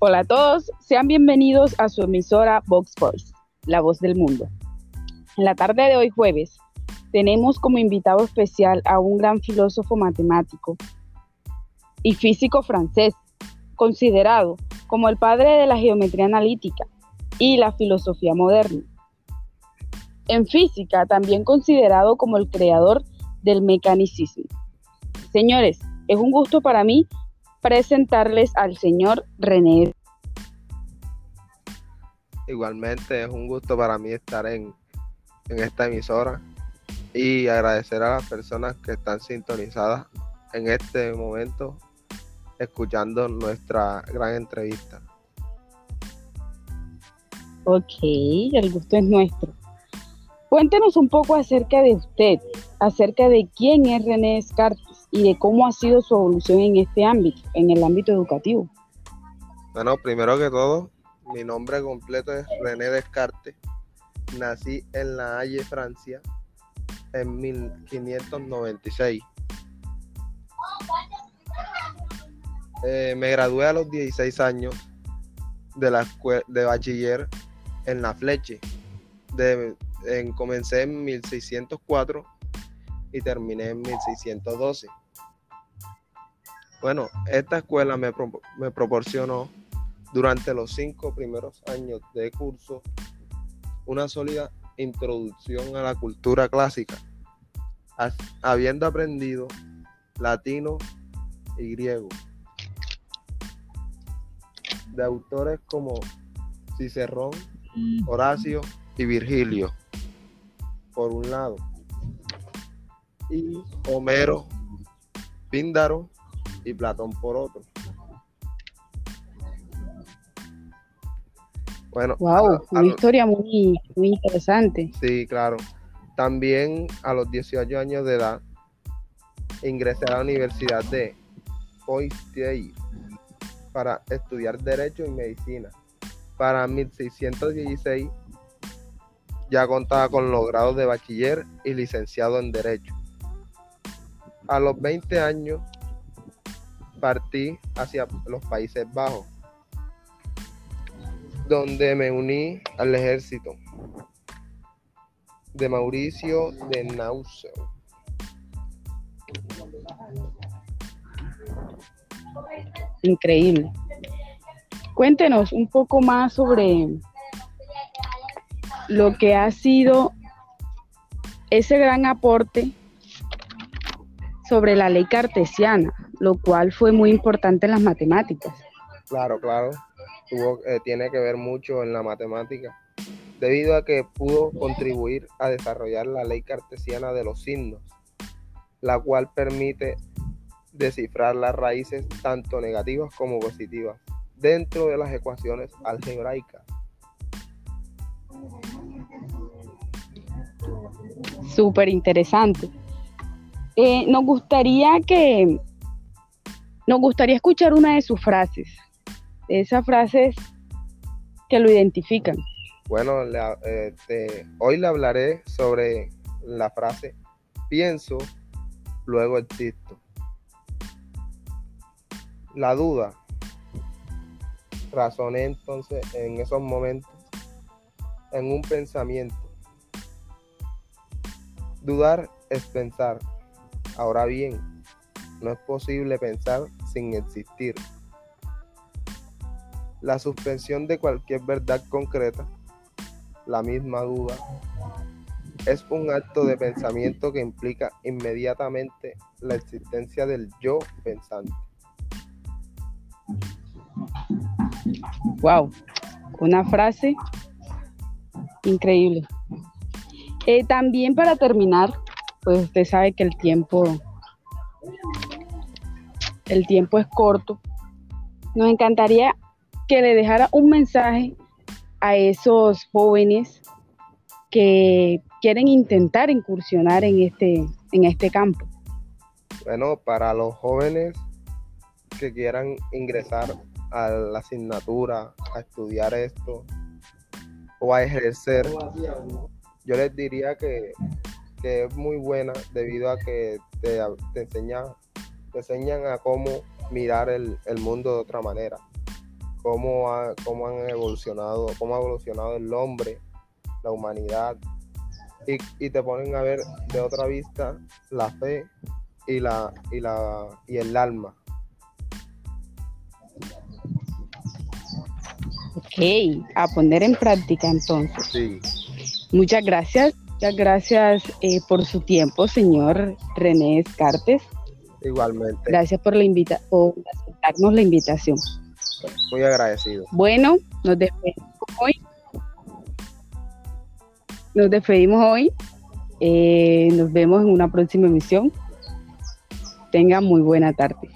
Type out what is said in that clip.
Hola a todos, sean bienvenidos a su emisora Vox Voice, la voz del mundo. En la tarde de hoy jueves tenemos como invitado especial a un gran filósofo matemático y físico francés, considerado como el padre de la geometría analítica y la filosofía moderna. En física, también considerado como el creador del mecanicismo. Señores, es un gusto para mí presentarles al señor René. Igualmente es un gusto para mí estar en, en esta emisora y agradecer a las personas que están sintonizadas en este momento escuchando nuestra gran entrevista. Ok, el gusto es nuestro. Cuéntenos un poco acerca de usted, acerca de quién es René Descartes y de cómo ha sido su evolución en este ámbito, en el ámbito educativo. Bueno, primero que todo, mi nombre completo es René Descartes. Nací en La Haye, Francia, en 1596. Eh, me gradué a los 16 años de la de bachiller en La Fleche. De, comencé en 1604 y terminé en 1612. Bueno, esta escuela me, me proporcionó durante los cinco primeros años de curso una sólida introducción a la cultura clásica, habiendo aprendido latino y griego de autores como Cicerón, Horacio y Virgilio, por un lado, y Homero, Píndaro y Platón por otro. Bueno, wow, una historia muy, muy interesante. Sí, claro. También a los 18 años de edad ingresé a la Universidad de Poitiers para estudiar Derecho y Medicina. Para 1616 ya contaba con los grados de bachiller y licenciado en Derecho. A los 20 años partí hacia los Países Bajos, donde me uní al ejército de Mauricio de Nassau. Increíble. Cuéntenos un poco más sobre lo que ha sido ese gran aporte sobre la ley cartesiana, lo cual fue muy importante en las matemáticas. Claro, claro. Tuvo, eh, tiene que ver mucho en la matemática, debido a que pudo contribuir a desarrollar la ley cartesiana de los signos, la cual permite descifrar las raíces tanto negativas como positivas dentro de las ecuaciones algebraicas. Súper interesante. Eh, nos gustaría que nos gustaría escuchar una de sus frases, esas frases que lo identifican. Bueno, este, hoy le hablaré sobre la frase pienso, luego existo. La duda. Razoné entonces en esos momentos en un pensamiento. Dudar es pensar. Ahora bien, no es posible pensar sin existir. La suspensión de cualquier verdad concreta, la misma duda, es un acto de pensamiento que implica inmediatamente la existencia del yo pensante. Wow, una frase increíble. Eh, también para terminar, pues usted sabe que el tiempo el tiempo es corto, nos encantaría que le dejara un mensaje a esos jóvenes que quieren intentar incursionar en este, en este campo. Bueno, para los jóvenes que quieran ingresar a la asignatura, a estudiar esto o a ejercer, yo les diría que, es muy buena debido a que te, te enseña te enseñan a cómo mirar el, mundo de otra manera, cómo, ha- cómo han evolucionado, cómo ha evolucionado el hombre, la humanidad, y, y te ponen a ver de otra vista la fe y la y la y el alma. Ok, a poner en práctica entonces. Sí, Muchas gracias, muchas gracias eh, por su tiempo, señor René Descartes. igualmente. Gracias por la invita por aceptarnos la invitación. Muy agradecido. Bueno, nos despedimos hoy. Nos despedimos hoy. Eh, nos vemos en una próxima emisión. Tengan muy buena tarde.